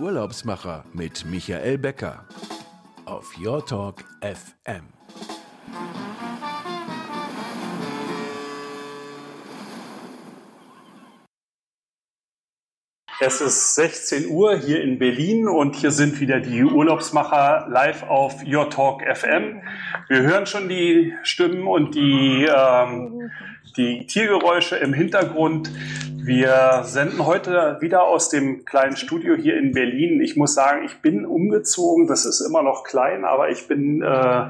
Urlaubsmacher mit Michael Becker auf Your Talk FM. Es ist 16 Uhr hier in Berlin und hier sind wieder die Urlaubsmacher live auf Your Talk FM. Wir hören schon die Stimmen und die, ähm, die Tiergeräusche im Hintergrund. Wir senden heute wieder aus dem kleinen Studio hier in Berlin. Ich muss sagen, ich bin umgezogen. Das ist immer noch klein, aber ich bin äh,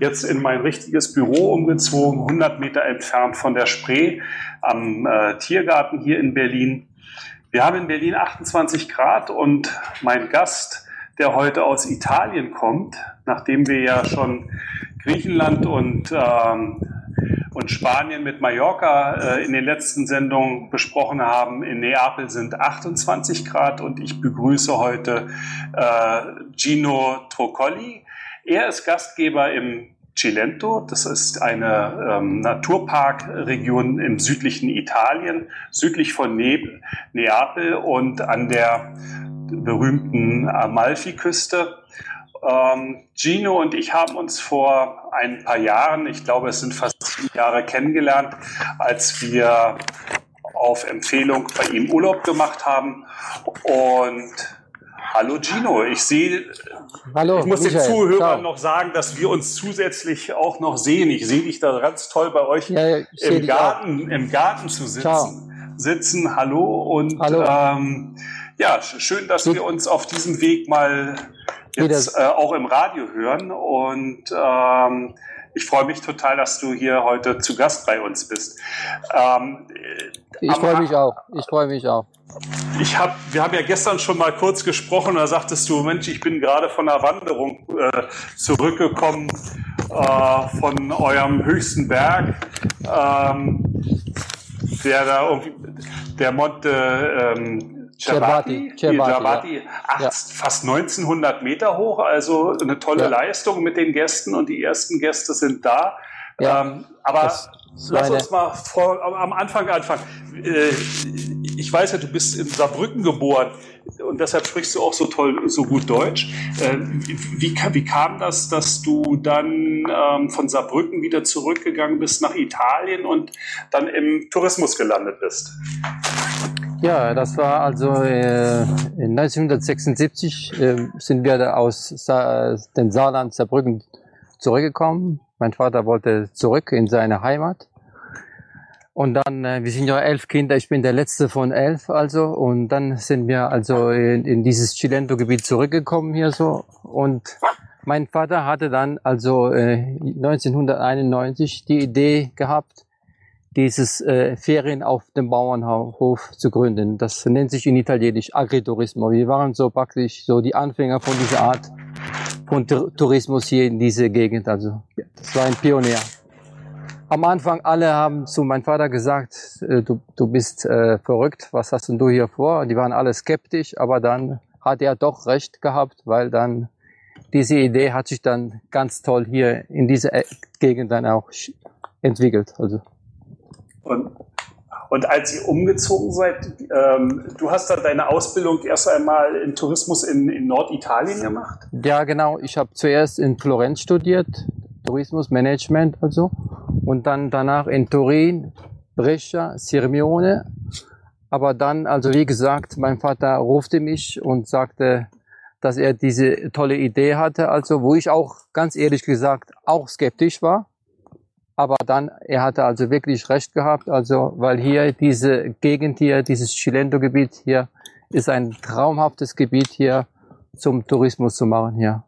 jetzt in mein richtiges Büro umgezogen, 100 Meter entfernt von der Spree am äh, Tiergarten hier in Berlin. Wir haben in Berlin 28 Grad und mein Gast, der heute aus Italien kommt, nachdem wir ja schon Griechenland und, ähm, und Spanien mit Mallorca äh, in den letzten Sendungen besprochen haben. In Neapel sind 28 Grad und ich begrüße heute äh, Gino Troccoli. Er ist Gastgeber im Cilento. Das ist eine ähm, Naturparkregion im südlichen Italien, südlich von ne Neapel und an der berühmten Amalfiküste. Ähm, Gino und ich haben uns vor ein paar Jahren, ich glaube es sind fast sieben Jahre, kennengelernt, als wir auf Empfehlung bei ihm Urlaub gemacht haben. Und Hallo Gino, ich sehe, Hallo, ich muss Michael. den Zuhörern Ciao. noch sagen, dass wir uns zusätzlich auch noch sehen. Ich sehe dich da ganz toll bei euch ja, im Garten, im Garten zu sitzen. Ciao. Sitzen, hallo und hallo. Ähm, ja, schön, dass wir uns auf diesem Weg mal jetzt äh, auch im Radio hören und ähm, ich freue mich total, dass du hier heute zu Gast bei uns bist. Ähm, ich freue mich auch. Ich freue mich auch. Ich hab, wir haben ja gestern schon mal kurz gesprochen, da sagtest du, Mensch, ich bin gerade von der Wanderung äh, zurückgekommen äh, von eurem höchsten Berg, ähm, der da irgendwie, der Monte ähm, Cervati, Cervati, ja. fast 1900 Meter hoch, also eine tolle ja. Leistung mit den Gästen und die ersten Gäste sind da. Ja. Ähm, aber lass uns mal vor, am Anfang anfangen. Äh, ich weiß ja, du bist in Saarbrücken geboren und deshalb sprichst du auch so toll, so gut Deutsch. Äh, wie, wie kam das, dass du dann ähm, von Saarbrücken wieder zurückgegangen bist nach Italien und dann im Tourismus gelandet bist? Ja, das war also äh, 1976 äh, sind wir aus Sa den Saarland Saarbrücken zurückgekommen. Mein Vater wollte zurück in seine Heimat. Und dann, äh, wir sind ja elf Kinder, ich bin der letzte von elf also. Und dann sind wir also in, in dieses Cilento-Gebiet zurückgekommen hier so. Und mein Vater hatte dann also äh, 1991 die Idee gehabt, dieses äh, Ferien auf dem Bauernhof zu gründen. Das nennt sich in Italienisch Agriturismo. Wir waren so praktisch so die Anfänger von dieser Art von Tourismus hier in dieser Gegend. Also das war ein Pionier. Am Anfang alle haben zu meinem Vater gesagt, äh, du, du bist äh, verrückt, was hast denn du hier vor? Die waren alle skeptisch, aber dann hat er doch recht gehabt, weil dann diese Idee hat sich dann ganz toll hier in dieser e-, Gegend dann auch entwickelt. Also und, und als ihr umgezogen seid, ähm, du hast da deine Ausbildung erst einmal in Tourismus in, in Norditalien gemacht? Ja, genau. Ich habe zuerst in Florenz studiert, Tourismusmanagement also, und dann danach in Turin, Brescia, Sirmione. Aber dann, also wie gesagt, mein Vater rufte mich und sagte, dass er diese tolle Idee hatte, also wo ich auch ganz ehrlich gesagt auch skeptisch war aber dann, er hatte also wirklich recht gehabt, also, weil hier diese Gegend hier, dieses Chilento-Gebiet hier, ist ein traumhaftes Gebiet hier zum Tourismus zu machen hier.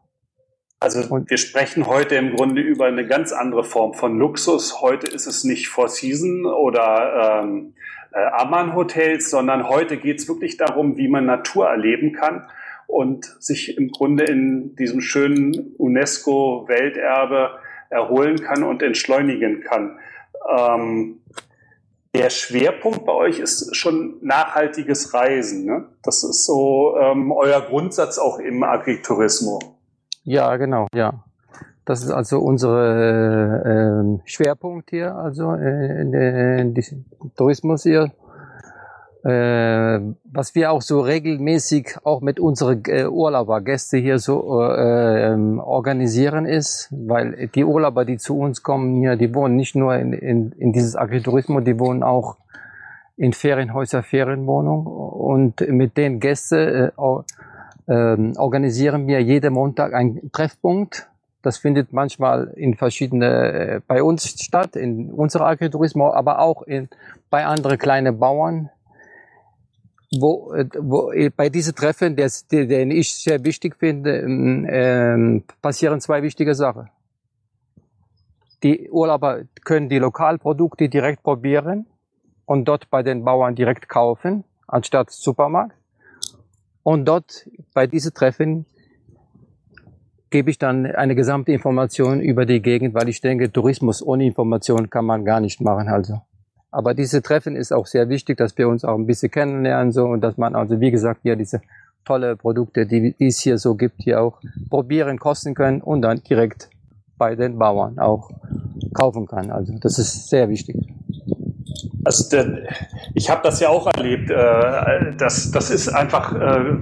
Also und wir sprechen heute im Grunde über eine ganz andere Form von Luxus. Heute ist es nicht Four Season oder ähm, äh, Amman Hotels, sondern heute geht es wirklich darum, wie man Natur erleben kann und sich im Grunde in diesem schönen UNESCO-Welterbe erholen kann und entschleunigen kann. Ähm, der Schwerpunkt bei euch ist schon nachhaltiges Reisen. Ne? Das ist so ähm, euer Grundsatz auch im Agritourismus. Ja, genau, ja. Das ist also unser äh, Schwerpunkt hier, also äh, in, in, Tourismus hier. Äh, was wir auch so regelmäßig auch mit unseren äh, Urlaubergäste hier so äh, ähm, organisieren ist, weil die Urlauber, die zu uns kommen hier, die wohnen nicht nur in, in, in dieses Agritourismus, die wohnen auch in Ferienhäuser, Ferienwohnungen und mit den Gästen äh, äh, organisieren wir jeden Montag einen Treffpunkt. Das findet manchmal in verschiedene äh, bei uns statt, in unserer Agritourismus, aber auch in, bei anderen kleinen Bauern, wo, äh, wo äh, bei diesen Treffen, des, den ich sehr wichtig finde, äh, passieren zwei wichtige Sachen. Die Urlauber können die Lokalprodukte direkt probieren und dort bei den Bauern direkt kaufen, anstatt Supermarkt. Und dort bei diesen Treffen gebe ich dann eine gesamte Information über die Gegend, weil ich denke, Tourismus ohne Information kann man gar nicht machen. Also. Aber diese Treffen ist auch sehr wichtig, dass wir uns auch ein bisschen kennenlernen so und dass man also wie gesagt hier diese tolle Produkte, die, die es hier so gibt, hier auch probieren, kosten können und dann direkt bei den Bauern auch kaufen kann. Also das ist sehr wichtig. Also der, ich habe das ja auch erlebt. Äh, das, das ist einfach äh,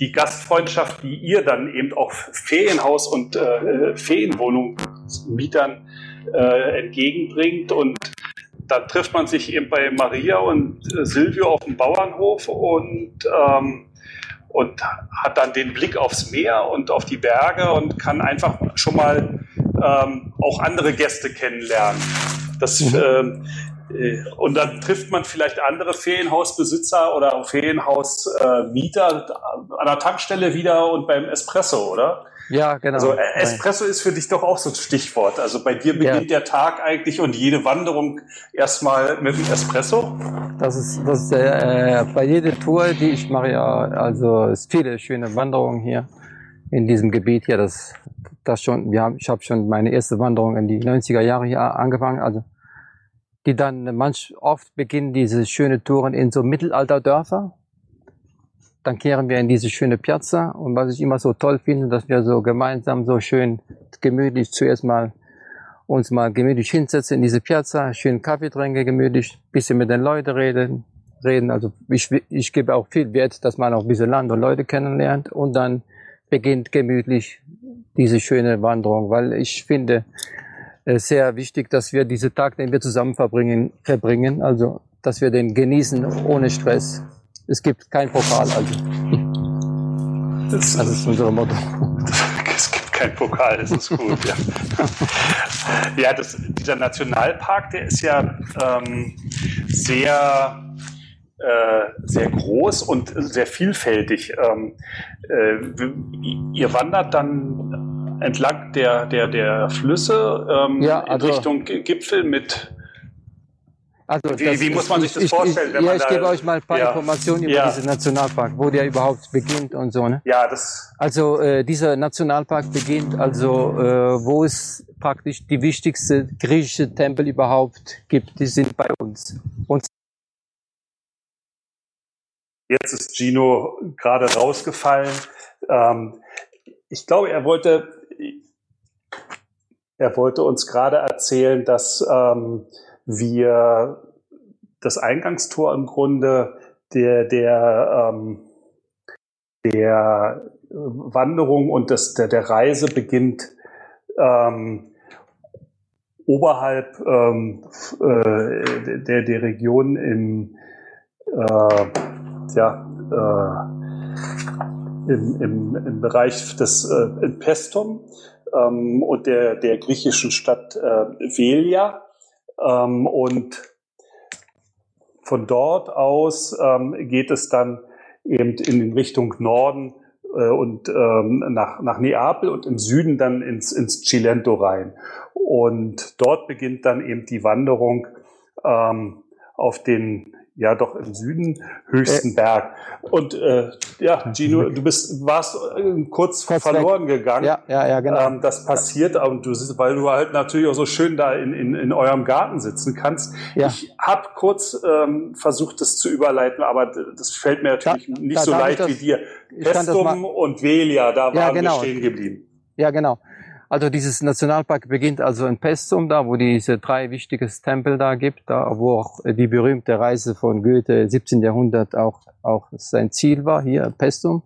die Gastfreundschaft, die ihr dann eben auch Ferienhaus und äh, Ferienwohnungsmietern äh, entgegenbringt und da trifft man sich eben bei Maria und äh, Silvio auf dem Bauernhof und, ähm, und hat dann den Blick aufs Meer und auf die Berge und kann einfach schon mal ähm, auch andere Gäste kennenlernen. Das, äh, und dann trifft man vielleicht andere Ferienhausbesitzer oder Ferienhausmieter äh, an der Tankstelle wieder und beim Espresso, oder? Ja, genau. Also äh, Espresso ist für dich doch auch so ein Stichwort. Also bei dir beginnt ja. der Tag eigentlich und jede Wanderung erstmal mit dem Espresso? Das ist, das ist äh, bei jeder Tour, die ich mache, ja, also es viele schöne Wanderungen hier in diesem Gebiet hier. Das, das schon, wir haben, ich habe schon meine erste Wanderung in die 90er Jahre hier angefangen. Also die dann manch oft beginnen diese schöne Touren in so Mittelalterdörfer dann kehren wir in diese schöne Piazza. Und was ich immer so toll finde, dass wir so gemeinsam so schön gemütlich zuerst mal uns mal gemütlich hinsetzen in diese Piazza, schön Kaffee trinken, gemütlich, bisschen mit den Leuten reden, reden. Also ich, ich gebe auch viel Wert, dass man auch ein bisschen Land und Leute kennenlernt und dann beginnt gemütlich diese schöne Wanderung, weil ich finde sehr wichtig, dass wir diese Tag, den wir zusammen verbringen, verbringen, also dass wir den genießen ohne Stress es gibt kein Pokal, also. Das, das ist unser Motto. Es gibt kein Pokal, das ist gut, ja. ja, das, dieser Nationalpark, der ist ja ähm, sehr, äh, sehr groß und sehr vielfältig. Ähm, äh, ihr wandert dann entlang der, der, der Flüsse ähm, ja, also, in Richtung Gipfel mit also wie, wie muss man sich das ich, vorstellen? Ich, ja, ich gebe euch mal ein paar ja, Informationen über ja. diesen Nationalpark, wo der überhaupt beginnt und so. Ne? Ja, das. Also äh, dieser Nationalpark beginnt also, äh, wo es praktisch die wichtigste griechische Tempel überhaupt gibt. Die sind bei uns. Und Jetzt ist Gino gerade rausgefallen. Ähm, ich glaube, er wollte, er wollte uns gerade erzählen, dass ähm, wir das Eingangstor im Grunde der, der, ähm, der Wanderung und des, der, der Reise beginnt ähm, oberhalb ähm, äh, der, der Region im, äh, ja, äh, im, im, im Bereich des äh, Pestum ähm, und der, der griechischen Stadt äh, Velia. Ähm, und von dort aus ähm, geht es dann eben in Richtung Norden äh, und ähm, nach, nach Neapel und im Süden dann ins, ins Cilento rein. Und dort beginnt dann eben die Wanderung ähm, auf den ja doch im Süden höchsten äh, Berg. Und äh, ja, Gino, du bist warst äh, kurz Kurz verloren weg. gegangen. Ja, ja, ja, genau. Ähm, das passiert, und du weil du halt natürlich auch so schön da in, in, in eurem Garten sitzen kannst. Ja. Ich habe kurz ähm, versucht, das zu überleiten, aber das fällt mir natürlich da, nicht da, so leicht das, wie dir. Pestum und Velia, da waren ja, genau. wir stehen geblieben. Ja, genau. Also dieses Nationalpark beginnt also in Pestum, da wo diese drei wichtigen Tempel da gibt, da wo auch die berühmte Reise von Goethe 17. Jahrhundert auch, auch sein Ziel war, hier Pestum.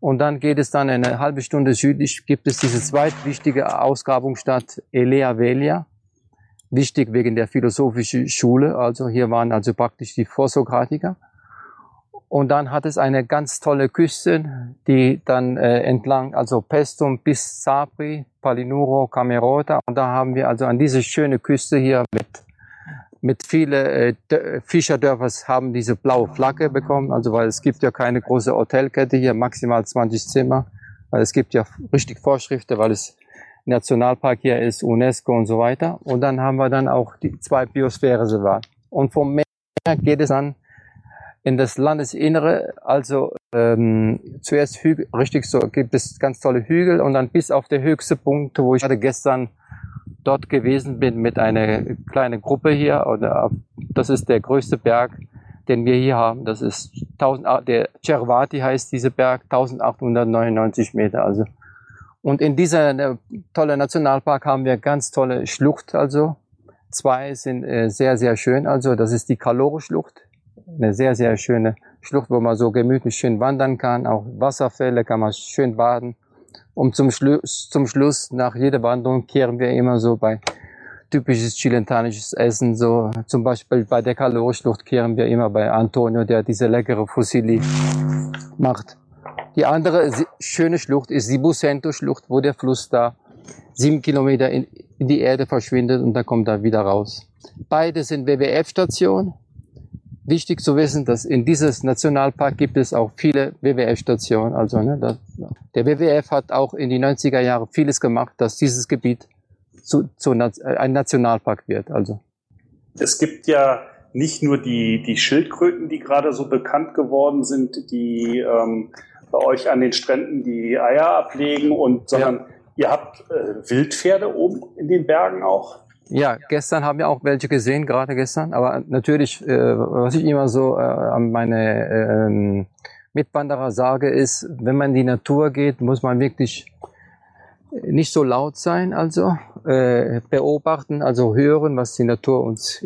Und dann geht es dann eine halbe Stunde südlich, gibt es diese zweitwichtige Ausgrabungsstadt Elea Velia. Wichtig wegen der philosophischen Schule, also hier waren also praktisch die Vorsokratiker. Und dann hat es eine ganz tolle Küste, die dann äh, entlang, also Pestum bis Sapri, Palinuro, Camerota. Und da haben wir also an diese schöne Küste hier mit, mit viele äh, Fischerdörfer haben diese blaue Flagge bekommen. Also weil es gibt ja keine große Hotelkette hier, maximal 20 Zimmer. Weil es gibt ja richtig Vorschriften, weil es Nationalpark hier ist, UNESCO und so weiter. Und dann haben wir dann auch die zwei Biosphäre-Reservat. Und vom Meer geht es dann in das Landesinnere, also ähm, zuerst Hügel, richtig so, gibt es ganz tolle Hügel und dann bis auf der höchste Punkt, wo ich gerade gestern dort gewesen bin mit einer kleinen Gruppe hier, oder das ist der größte Berg, den wir hier haben. Das ist 1000, der Cervati heißt dieser Berg, 1899 Meter, also. Und in dieser äh, tolle Nationalpark haben wir ganz tolle Schlucht, also. Zwei sind äh, sehr, sehr schön, also das ist die Kalore-Schlucht eine sehr, sehr schöne Schlucht, wo man so gemütlich schön wandern kann. Auch Wasserfälle kann man schön baden. Und zum Schluss, zum Schluss, nach jeder Wanderung, kehren wir immer so bei typisches chilentanisches Essen, so zum Beispiel bei der Kalorschlucht kehren wir immer bei Antonio, der diese leckere Fusilli macht. Die andere schöne Schlucht ist die Busento-Schlucht, wo der Fluss da sieben Kilometer in, in die Erde verschwindet und da kommt er wieder raus. Beide sind WWF-Stationen wichtig zu wissen, dass in dieses Nationalpark gibt es auch viele WWF-Stationen. Also ne, das, der WWF hat auch in die 90er Jahre vieles gemacht, dass dieses Gebiet zu, zu ein Nationalpark wird. Also es gibt ja nicht nur die, die Schildkröten, die gerade so bekannt geworden sind, die ähm, bei euch an den Stränden die Eier ablegen, und sondern ja. ihr habt äh, Wildpferde oben in den Bergen auch. Ja, gestern haben wir auch welche gesehen, gerade gestern. Aber natürlich, äh, was ich immer so äh, an meine äh, Mitwanderer sage, ist, wenn man in die Natur geht, muss man wirklich nicht so laut sein, also äh, beobachten, also hören, was die Natur uns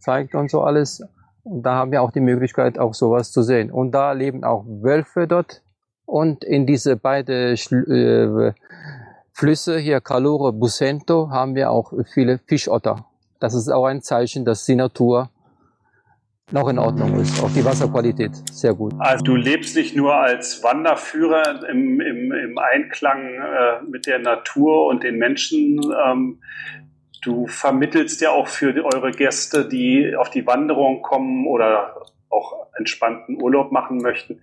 zeigt und so alles. Und da haben wir auch die Möglichkeit, auch sowas zu sehen. Und da leben auch Wölfe dort. Und in diese beide äh, Flüsse, hier Calore, Busento, haben wir auch viele Fischotter. Das ist auch ein Zeichen, dass die Natur noch in Ordnung ist. Auch die Wasserqualität sehr gut. Also du lebst nicht nur als Wanderführer im, im, im Einklang äh, mit der Natur und den Menschen. Ähm, du vermittelst ja auch für eure Gäste, die auf die Wanderung kommen oder auch entspannten Urlaub machen möchten,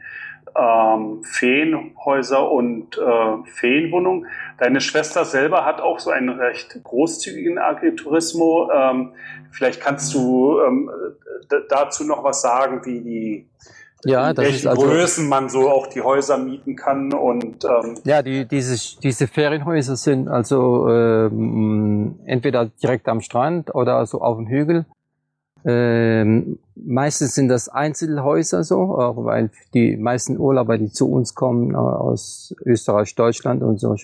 ähm, Feenhäuser und äh, Feenwohnungen. Deine Schwester selber hat auch so einen recht großzügigen Agritourismo. Ähm, vielleicht kannst du ähm, dazu noch was sagen, wie die ja, in welchen also, Größen man so auch die Häuser mieten kann und ähm, ja, die diese diese Ferienhäuser sind also ähm, entweder direkt am Strand oder so auf dem Hügel ähm, meistens sind das Einzelhäuser so, weil die meisten Urlauber, die zu uns kommen äh, aus Österreich, Deutschland und so,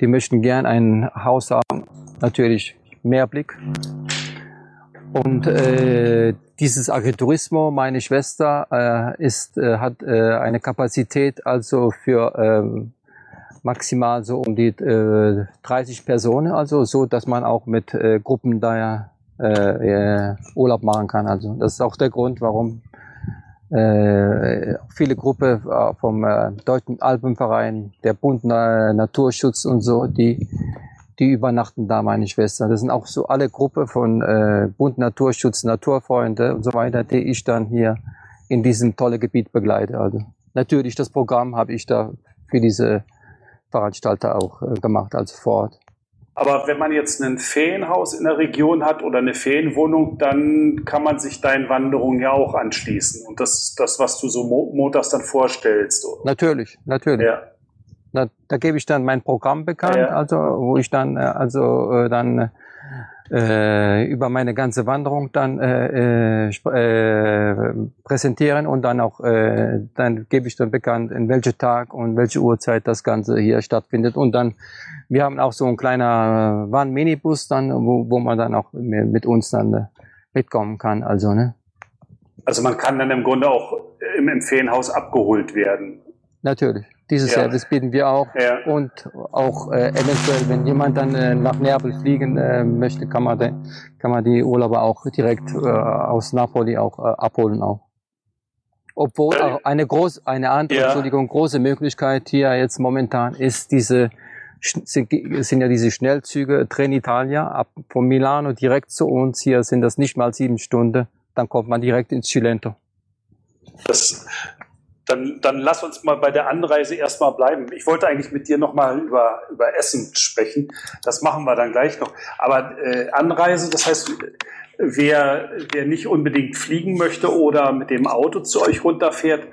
die möchten gern ein Haus haben, natürlich Mehrblick. Und äh, dieses Agriturismo, meine Schwester, äh, ist, äh, hat äh, eine Kapazität also für äh, maximal so um die äh, 30 Personen, also so, dass man auch mit äh, Gruppen da äh, Urlaub machen kann. Also das ist auch der Grund, warum äh, viele Gruppen äh, vom äh, Deutschen Alpenverein, der Bund Naturschutz und so, die die übernachten da, meine Schwester. Das sind auch so alle Gruppen von äh, Bund Naturschutz, Naturfreunde und so weiter, die ich dann hier in diesem tolle Gebiet begleite. Also natürlich das Programm habe ich da für diese Veranstalter auch äh, gemacht, also vor. Aber wenn man jetzt ein Ferienhaus in der Region hat oder eine Ferienwohnung, dann kann man sich deinen Wanderungen ja auch anschließen. Und das ist das, was du so montags dann vorstellst. Oder? Natürlich, natürlich. Ja. Da, da gebe ich dann mein Programm bekannt, ja. also wo ich dann äh, also äh, dann äh, über meine ganze Wanderung dann äh, äh, äh, präsentieren und dann auch äh, dann gebe ich dann bekannt, in welcher Tag und welche Uhrzeit das Ganze hier stattfindet und dann wir haben auch so ein kleiner Van-Minibus dann, wo, wo man dann auch mit uns dann äh, mitkommen kann. Also ne. Also man kann dann im Grunde auch im Empfehlenhaus abgeholt werden. Natürlich. Dieses ja. Service bieten wir auch. Ja. Und auch äh, eventuell, wenn jemand dann äh, nach Neapel fliegen äh, möchte, kann man, de, kann man die Urlauber auch direkt äh, aus Napoli auch äh, abholen auch. Obwohl auch eine groß, eine andere, ja. Entschuldigung, große Möglichkeit hier jetzt momentan ist diese sind, sind ja diese Schnellzüge Trenitalia ab von Milano direkt zu uns. Hier sind das nicht mal sieben Stunden. Dann kommt man direkt ins Cilento. Das, dann, dann lass uns mal bei der Anreise erstmal bleiben. Ich wollte eigentlich mit dir nochmal über, über Essen sprechen. Das machen wir dann gleich noch. Aber äh, Anreise, das heißt, wer, wer nicht unbedingt fliegen möchte oder mit dem Auto zu euch runterfährt,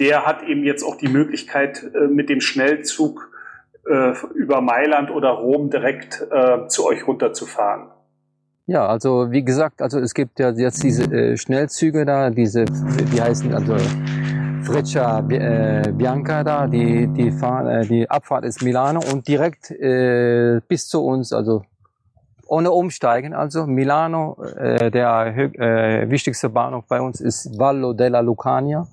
der hat eben jetzt auch die Möglichkeit, äh, mit dem Schnellzug äh, über Mailand oder Rom direkt äh, zu euch runterzufahren. Ja, also wie gesagt, also es gibt ja jetzt diese äh, Schnellzüge da, diese, die heißen also Freccia äh, Bianca da, die die fahren, äh, die Abfahrt ist Milano und direkt äh, bis zu uns, also ohne umsteigen, also Milano, äh, der äh, wichtigste Bahnhof bei uns ist Vallo della Lucania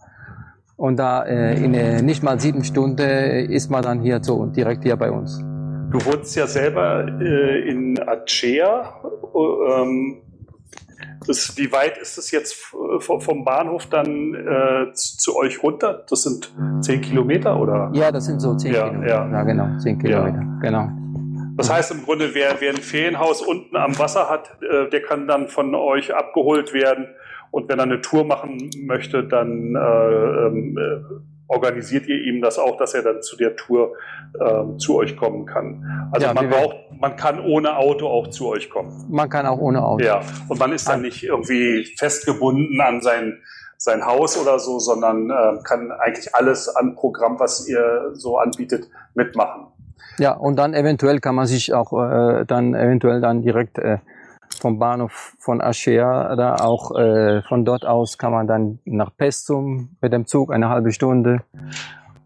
und da äh, in äh, nicht mal sieben Stunden ist man dann hier so direkt hier bei uns. Du wohnst ja selber äh, in Acea. Ähm, das, wie weit ist es jetzt vom Bahnhof dann äh, zu euch runter? Das sind zehn Kilometer oder? Ja, das sind so zehn ja, Kilometer. Ja. ja, genau, zehn Kilometer. Ja. Genau. Das heißt im Grunde, wer, wer ein Ferienhaus unten am Wasser hat, äh, der kann dann von euch abgeholt werden und wenn er eine Tour machen möchte, dann äh, ähm, äh, organisiert ihr ihm das auch, dass er dann zu der Tour äh, zu euch kommen kann. Also ja, man braucht, man kann ohne Auto auch zu euch kommen. Man kann auch ohne Auto. Ja, und man ist dann nicht irgendwie festgebunden an sein sein Haus oder so, sondern äh, kann eigentlich alles an Programm, was ihr so anbietet, mitmachen. Ja, und dann eventuell kann man sich auch äh, dann eventuell dann direkt äh, vom Bahnhof von Aschea, da auch äh, von dort aus kann man dann nach Pestum mit dem Zug eine halbe Stunde.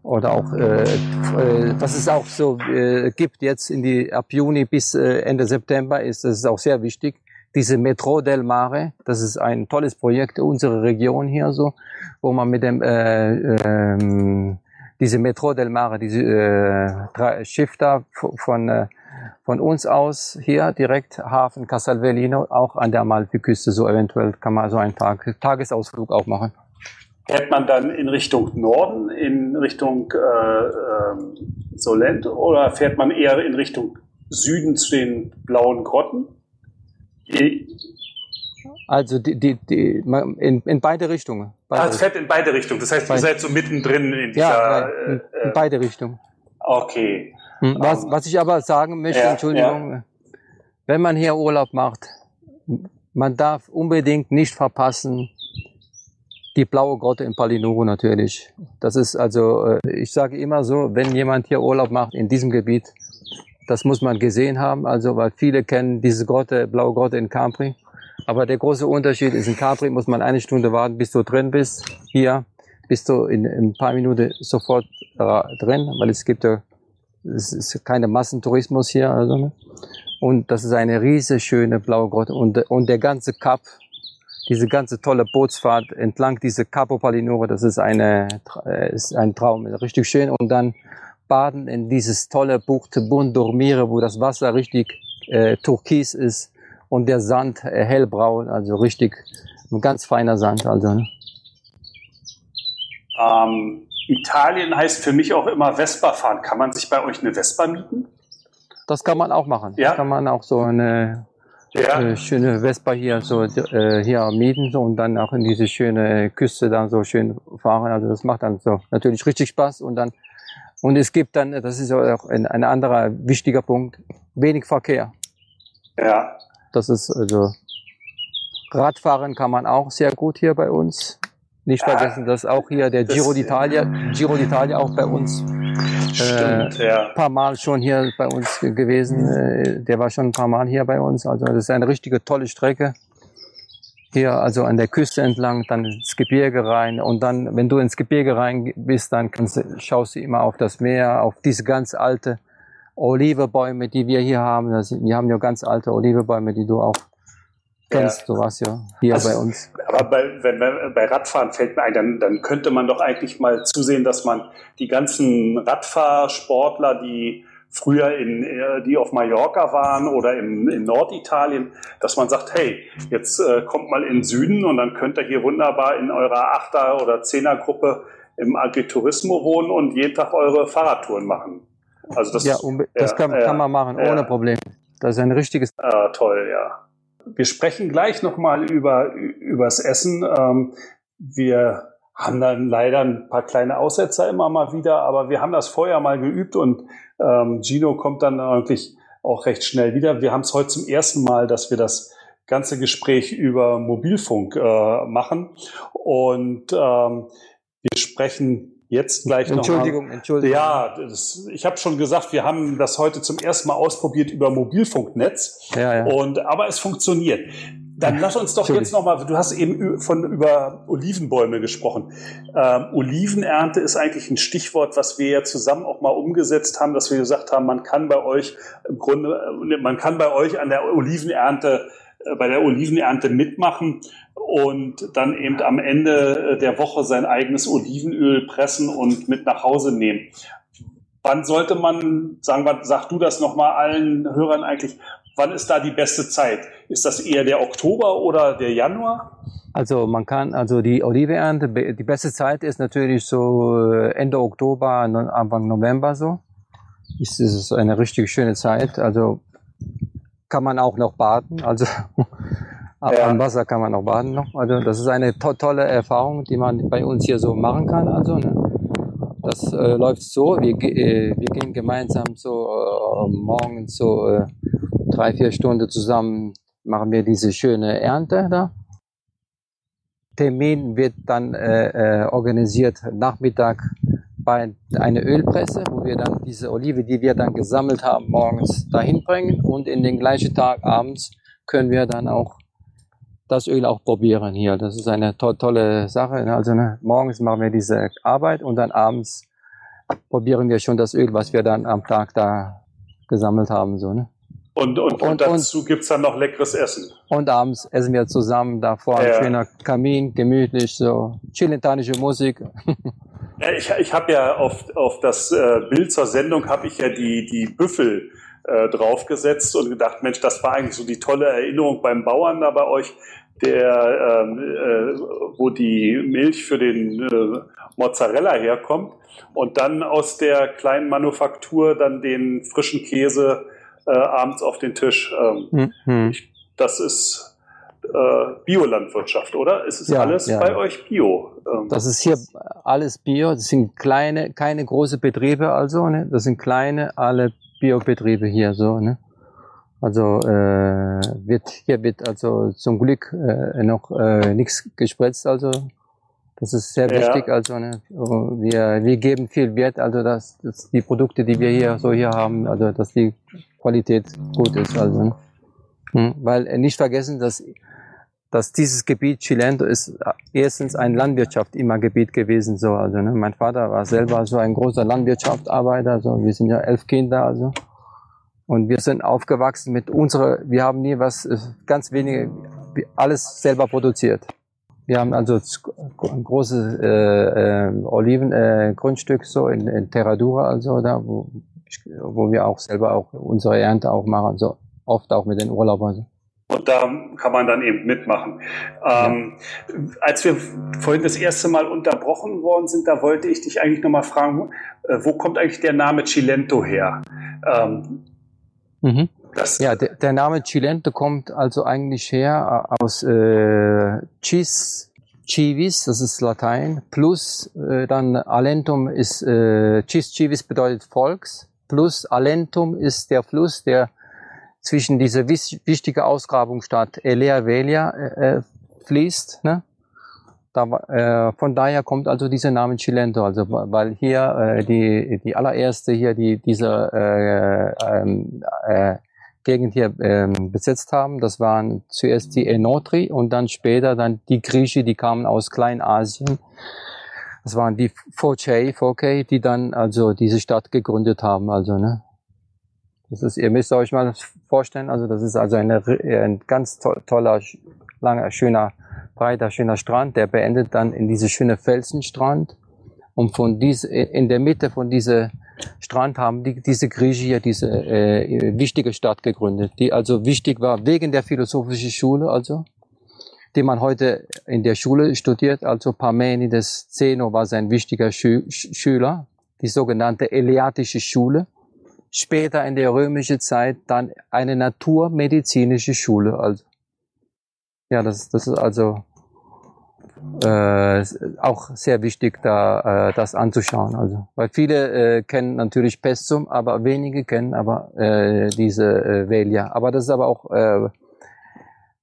Oder auch äh, äh, was es auch so äh, gibt jetzt in die ab Juni bis äh, Ende September ist das ist auch sehr wichtig diese Metro del Mare. Das ist ein tolles Projekt unserer Region hier so wo man mit dem äh, äh, diese Metro del Mare diese äh, Schiff da von äh, von uns aus hier direkt Hafen Castelvellino, auch an der Amalfiküste, so eventuell kann man so einen Tag, Tagesausflug auch machen. Fährt man dann in Richtung Norden, in Richtung äh, äh, Solent oder fährt man eher in Richtung Süden zu den blauen Grotten? Also die, die, die, in, in beide Richtungen. Beide ah, es fährt in beide Richtungen. Das heißt, ihr seid so mittendrin in dieser. Ja, in, in äh, beide Richtungen. Okay. Hm, was, was ich aber sagen möchte, ja, Entschuldigung, ja. wenn man hier Urlaub macht, man darf unbedingt nicht verpassen, die blaue Grotte in Palinuro natürlich. Das ist also, äh, ich sage immer so, wenn jemand hier Urlaub macht in diesem Gebiet, das muss man gesehen haben, also weil viele kennen diese Grotte, blaue Grotte in Capri. Aber der große Unterschied ist, in Capri muss man eine Stunde warten, bis du drin bist. Hier bist du in, in ein paar Minuten sofort drin, weil es gibt ja es ist keine Massentourismus hier, also, ne? Und das ist eine riesige schöne blaue Grotte. Und, und der ganze Kap, diese ganze tolle Bootsfahrt entlang diese Capo Palinuro, das ist eine, äh, ist ein Traum, richtig schön. Und dann baden in dieses tolle Bucht Bund Dormire, wo das Wasser richtig äh, türkis ist und der Sand äh, hellbraun, also richtig ein ganz feiner Sand, also. Ne? Ähm, Italien heißt für mich auch immer Vespa fahren. Kann man sich bei euch eine Vespa mieten? Das kann man auch machen. Ja. Das kann man auch so eine ja. äh, schöne Vespa hier so äh, hier mieten und dann auch in diese schöne Küste dann so schön fahren. Also das macht dann so natürlich richtig Spaß und dann und es gibt dann, das ist auch ein, ein anderer wichtiger Punkt, wenig Verkehr. Ja. Das ist also Radfahren kann man auch sehr gut hier bei uns. Nicht vergessen, dass auch hier der Giro d'Italia, Giro d'Italia auch bei uns Stimmt, ja. Ein paar Mal schon hier bei uns gewesen. Äh, Der war schon ein paar Mal hier bei uns. Also das ist eine richtige tolle Strecke. Hier also an der Küste entlang, dann ins Gebirge rein. Und dann, wenn du ins Gebirge rein bist, dann kannst, schaust du immer auf das Meer, auf diese ganz alte Olivebäume, die wir hier haben. Das, wir haben ja ganz alte Olivebäume, die du auch kennst. Du warst ja hier Also- bei uns. Aber bei, wenn, wenn, bei Radfahren fällt mir ein, dann, dann könnte man doch eigentlich mal zusehen, dass man die ganzen Radfahrsportler, die früher in, äh, die auf Mallorca waren oder in, in Norditalien, dass man sagt, hey, jetzt äh, kommt mal in den Süden und dann könnt ihr hier wunderbar in eurer Achter- oder Zehnergruppe im Agriturismo wohnen und jeden Tag eure Fahrradtouren machen. Also das Ja, das ja, kann, ja, kann man machen, ja. ohne Problem. Das ist ein richtiges Ah, toll, ja. Wir sprechen gleich nochmal über, übers Essen. Ähm, wir haben dann leider ein paar kleine Aussetzer immer mal wieder, aber wir haben das vorher mal geübt und ähm, Gino kommt dann eigentlich auch recht schnell wieder. Wir haben es heute zum ersten Mal, dass wir das ganze Gespräch über Mobilfunk äh, machen und ähm, wir sprechen jetzt gleich nochmal. Entschuldigung, Entschuldigung. Ja, das, ich habe schon gesagt, wir haben das heute zum ersten Mal ausprobiert über Mobilfunknetz. Ja, ja. Und, aber es funktioniert. Dann lass uns doch jetzt nochmal, du hast eben von, über Olivenbäume gesprochen. Ähm, Olivenernte ist eigentlich ein Stichwort, was wir ja zusammen auch mal umgesetzt haben, dass wir gesagt haben, man kann bei euch im Grunde, äh, man kann bei euch an der Olivenernte, bei der Olivenernte mitmachen und dann eben am Ende äh, der Woche sein eigenes Olivenöl pressen und mit nach Hause nehmen. Wann sollte man, sagen wir, sag du das nochmal allen Hörern eigentlich, wann ist da die beste Zeit? Ist das eher der Oktober oder der Januar? Also man kann, also die Olivenernte, die beste Zeit ist natürlich so äh, Ende Oktober, Anfang November so. Ist, ist es eine richtig schöne Zeit. Also kann man auch noch baden. Also Ja. am Wasser kann man auch baden noch. Also das ist eine to tolle Erfahrung, die man bei uns hier so machen kann. Also ne? das äh, läuft so. Wir, äh, wir gehen gemeinsam so äh, morgens so äh, drei vier Stunden zusammen machen wir diese schöne Ernte da. Termin wird dann äh, äh, organisiert Nachmittag bei einer Ölpresse, wo wir dann diese Olive, die wir dann gesammelt haben, morgens dahin bringen und in den gleichen Tag abends können wir dann auch das Öl auch probieren hier. Das ist eine to tolle Sache. Also ne, morgens machen wir diese Arbeit und dann abends probieren wir schon das Öl, was wir dann am Tag da gesammelt haben. So, ne? Und, und, und, Und- dazu gibt's dann noch leckeres Essen. Und abends essen wir zusammen da vor Ja. ein schöner Kamin, gemütlich, so chilentanische Musik. Ich ich habe ja auf, auf das äh, Bild zur Sendung habe ich ja die, die Büffel äh, draufgesetzt und gedacht, Mensch, das war eigentlich so die tolle Erinnerung beim Bauern da bei euch, der, ähm, äh, wo die Milch für den äh, Mozzarella herkommt und dann aus der kleinen Manufaktur dann den frischen Käse äh, abends auf den Tisch. Ähm, Mhm. das ist äh, Biolandwirtschaft, oder? Ist es Ja, alles ja, bei ja. euch Bio? Ähm, Das ist hier alles Bio. Das sind kleine, keine große Betriebe also. Ne? Das sind kleine, alle Biobetriebe hier so. Ne? Also äh, wird hier wird also zum Glück äh, noch äh, nichts gespritzt. Also das ist sehr Ja. wichtig. Also ne? wir wir geben viel Wert. Also dass, dass die Produkte, die wir hier so hier haben, also dass die Qualität gut ist. Also ne? Hm, weil äh, nicht vergessen, dass dass dieses Gebiet Chilento ist äh, erstens ein Landwirtschaft immer Gebiet gewesen so also ne? mein Vater war selber so ein großer Landwirtschaftsarbeiter so wir sind ja elf Kinder also und wir sind aufgewachsen mit unserer wir haben nie was äh, ganz wenige alles selber produziert wir haben also ein großes äh, äh, Oliven äh, Grundstück so in, in Terradura also da wo wo wir auch selber auch unsere Ernte auch machen so oft auch mit den Urlaubern so. Und da kann man dann eben mitmachen. Ähm, Als wir vorhin das erste Mal unterbrochen worden sind, da wollte ich dich eigentlich nochmal fragen, äh, wo kommt eigentlich der Name Cilento her? Ähm, Mhm. das, Ja, der, der Name Chilente kommt also eigentlich her äh, aus äh, Cis, Civis, das ist Latein, plus äh, dann Alentum ist, äh, Cis Civis bedeutet Volks, plus Alentum ist der Fluss, der zwischen diese wis wichtige Ausgrabungsstadt Elea Velia äh, äh, fließt. Ne? da, äh, von daher kommt also dieser Name Chilento, also weil hier äh, die, die allererste hier, die diese äh, ähm, äh, Gegend hier ähm, besetzt haben, das waren zuerst die Enotri und dann später dann die Griechen, die kamen aus Kleinasien. Das waren die 4K, 4K, die dann also diese Stadt gegründet haben, also ne. Das ist, ihr müsst euch mal vorstellen, also das ist also eine, ein ganz to toller, langer, schöner breiter, schöner Strand, der beendet dann in diese schöne Felsenstrand. Und von dies, in der Mitte von diesem Strand haben die, diese Griechen hier diese äh, wichtige Stadt gegründet, die also wichtig war wegen der philosophischen Schule, also die man heute in der Schule studiert. Also Parmenides Zeno war sein wichtiger Schü Schüler, die sogenannte Eleatische Schule. Später in der römischen Zeit dann eine naturmedizinische Schule. Also ja, das, das ist also äh, auch sehr wichtig, da äh, das anzuschauen. Also, weil viele äh, kennen natürlich Pestum, aber wenige kennen aber äh, diese äh, Velia. Aber das ist aber auch äh,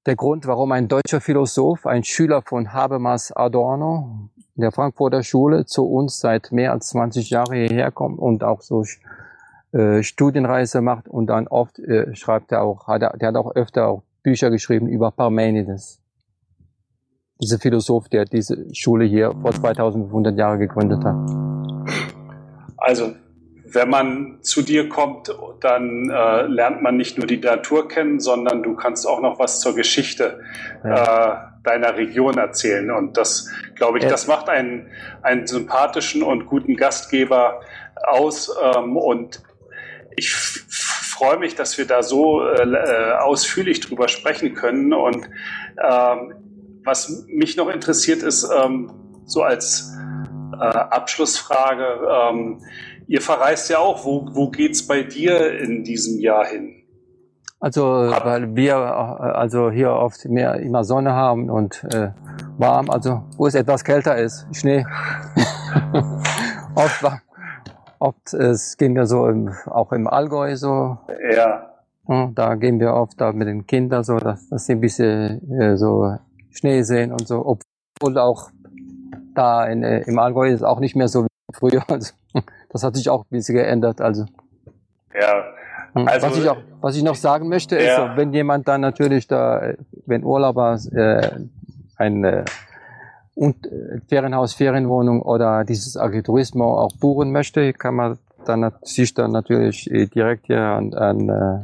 der Grund, warum ein deutscher Philosoph, ein Schüler von Habermas Adorno in der Frankfurter Schule zu uns seit mehr als 20 Jahren hierher kommt und auch so äh, Studienreise macht und dann oft äh, schreibt er auch, hat er, der hat auch öfter auch Bücher geschrieben über Parmenides dieser Philosoph, der diese Schule hier vor 2500 Jahren gegründet hat. Also, wenn man zu dir kommt, dann äh, lernt man nicht nur die Natur kennen, sondern du kannst auch noch was zur Geschichte ja. äh, deiner Region erzählen. Und das, glaube ich, ja. das macht einen, einen sympathischen und guten Gastgeber aus. Ähm, und ich freue mich, dass wir da so äh, äh ausführlich drüber sprechen können. Und ähm, was mich noch interessiert ist, ähm, so als äh, Abschlussfrage, ähm, ihr verreist ja auch. Wo, wo es bei dir in diesem Jahr hin? Also, weil wir äh, also hier oft mehr immer Sonne haben und äh, warm, also wo es etwas kälter ist, Schnee. oft oft es gehen wir so im, auch im Allgäu so. Ja. Da gehen wir oft da mit den Kindern so, dass, dass sie ein bisschen äh, so Schnee sehen und so, obwohl auch da in, äh, im Allgäu ist auch nicht mehr so wie früher. Also, das hat sich auch ein bisschen geändert. Also. Ja. Hm, also, was, ich auch, was ich noch sagen möchte, ist, ja. wenn jemand dann natürlich da, wenn Urlauber äh, ein äh, und äh, Ferienhaus, Ferienwohnung oder dieses Agriturismo auch buchen möchte, kann man dann sich dann natürlich äh, direkt hier an, an, äh,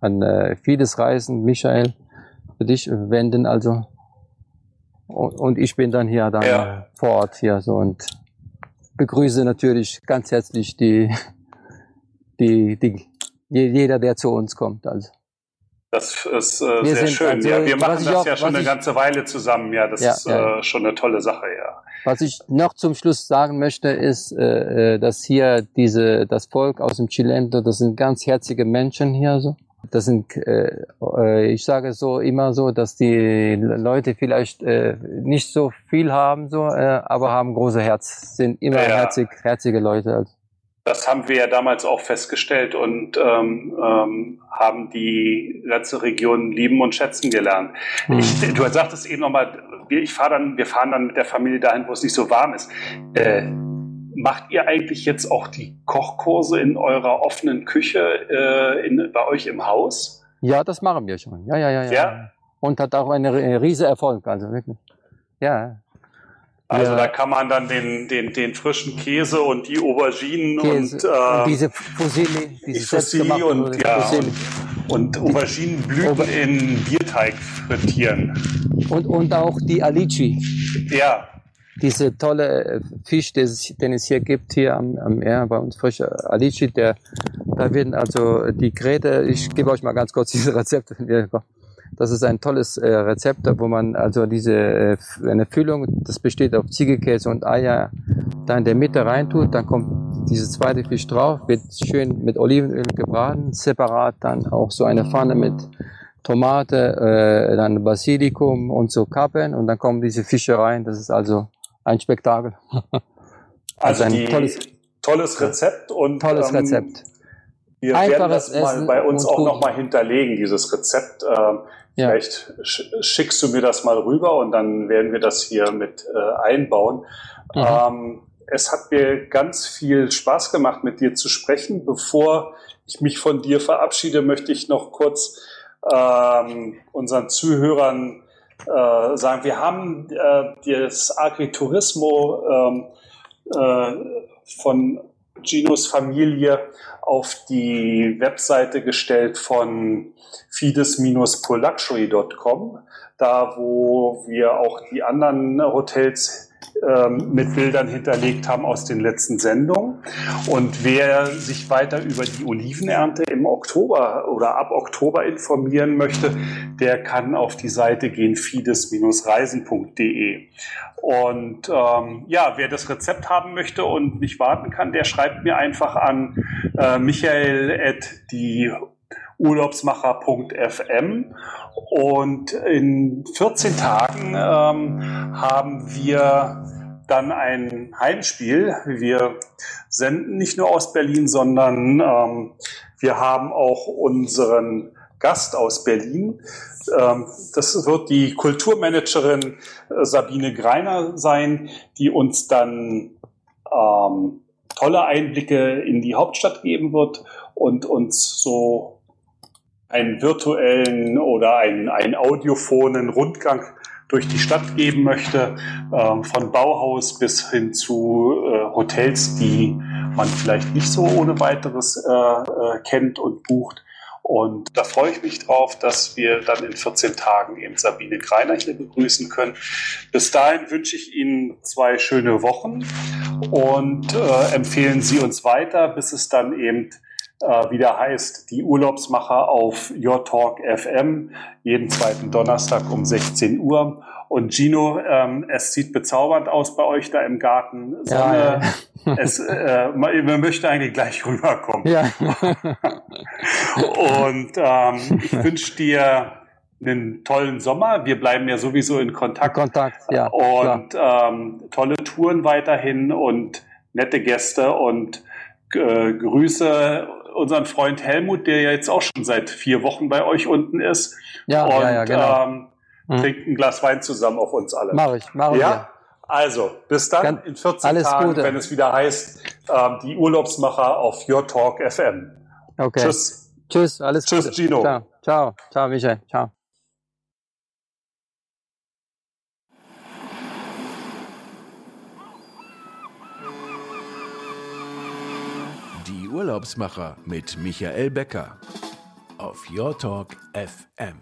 an Fides Reisen, Michael, für dich wenden. Also und ich bin dann hier dann ja. vor Ort hier so und begrüße natürlich ganz herzlich die, die, die, jeder, der zu uns kommt. Also. Das ist äh, sehr schön. Also, ja, wir machen das auch, ja schon eine ich, ganze Weile zusammen. Ja, das ja, ist äh, schon eine tolle Sache, ja. Was ich noch zum Schluss sagen möchte, ist, äh, äh dass hier diese, das Volk aus dem Chilento, das sind ganz herzige Menschen hier so. Das sind, äh, äh, ich sage so immer so, dass die Leute vielleicht äh, nicht so viel haben, so, äh, aber haben große Herz, sind immer ja, herzig, herzige Leute. Also. Das haben wir ja damals auch festgestellt und ähm, ähm, haben die ganze Region lieben und schätzen gelernt. Mhm. Ich, du sagtest eben nochmal, ich fahr dann, wir fahren dann mit der Familie dahin, wo es nicht so warm ist. Äh, macht ihr eigentlich jetzt auch die Kochkurse in eurer offenen Küche äh, in, bei euch im Haus? Ja, das machen wir schon. Ja, ja, ja. ja. ja? Und hat auch einen riesen Erfolg, also wirklich. Ja. Also ja. da kann man dann den, den, den frischen Käse und die Auberginen Käse. und, äh, und diese Fusilli, diese die Fusilli und, ja, Fusilli. und, und Auberginenblüten Auber in Bierteig frittieren. Und, und auch die Alici. Ja, diese tolle äh, Fisch, den es hier gibt, hier am, am Meer bei uns frischer Alici, der, da werden also die Gräte, ich gebe euch mal ganz kurz diese Rezepte. Das ist ein tolles äh, Rezept, wo man also diese äh, eine Füllung, das besteht auf Ziegelkäse und Eier, da in der Mitte reintut, dann kommt diese zweite Fisch drauf, wird schön mit Olivenöl gebraten, separat dann auch so eine Pfanne mit Tomate, äh, dann Basilikum und so Kappen und dann kommen diese Fische rein. Das ist also ein Spektakel. also, also ein tolles, tolles Rezept und tolles ähm, Rezept. Wir werden das mal bei uns auch nochmal hinterlegen, dieses Rezept. Ähm, ja. Vielleicht schickst du mir das mal rüber und dann werden wir das hier mit äh, einbauen. Mhm. Ähm, es hat mir ganz viel Spaß gemacht, mit dir zu sprechen. Bevor ich mich von dir verabschiede, möchte ich noch kurz ähm, unseren Zuhörern äh, sagen, wir haben äh, das Agriturismo ähm, äh, von Ginos Familie auf die Webseite gestellt von fides-luxury.com, da wo wir auch die anderen Hotels ähm, mit Bildern hinterlegt haben aus den letzten Sendungen. Und wer sich weiter über die Olivenernte im Oktober oder ab Oktober informieren möchte, der kann auf die Seite gehen fides-reisen.de. Und ähm, ja, wer das Rezept haben möchte und nicht warten kann, der schreibt mir einfach an äh, michael@ urlaubsmacher.fm und in 14 Tagen ähm, haben wir dann ein Heimspiel. Wir senden nicht nur aus Berlin, sondern ähm, wir haben auch unseren Gast aus Berlin. Ähm, das wird die Kulturmanagerin äh, Sabine Greiner sein, die uns dann ähm, tolle Einblicke in die Hauptstadt geben wird und uns so einen virtuellen oder einen, einen audiophonen Rundgang durch die Stadt geben möchte, äh, von Bauhaus bis hin zu äh, Hotels, die man vielleicht nicht so ohne weiteres äh, äh, kennt und bucht. Und da freue ich mich drauf, dass wir dann in 14 Tagen eben Sabine Greiner hier begrüßen können. Bis dahin wünsche ich Ihnen zwei schöne Wochen und äh, empfehlen Sie uns weiter, bis es dann eben äh, wieder heißt, die Urlaubsmacher auf Your Talk FM, jeden zweiten Donnerstag um 16 Uhr. Und Gino, ähm, es sieht bezaubernd aus bei euch da im Garten. Sonne, ja, ja. es, äh, man, möchte eigentlich gleich rüberkommen. Ja. Und ähm, ich wünsche dir einen tollen Sommer. Wir bleiben ja sowieso in Kontakt. Kontakt, ja. Und ähm, tolle Touren weiterhin und nette Gäste und äh, Grüße unseren Freund Helmut, der ja jetzt auch schon seit vier Wochen bei euch unten ist. Ja, und ja, ja, genau. ähm, hm. trinkt ein Glas Wein zusammen auf uns alle. Mach ich, mach ich. Ja? Also, bis dann Kann, in 14 alles Tagen, Gute. wenn es wieder heißt, ähm, die Urlaubsmacher auf Your Talk FM. Okay. Tschüss. Tschüss, alles Tschüss, Gute. Gino. Ciao, ciao, ciao, Michael. Ciao. Die Urlaubsmacher mit Michael Becker auf Your Talk FM.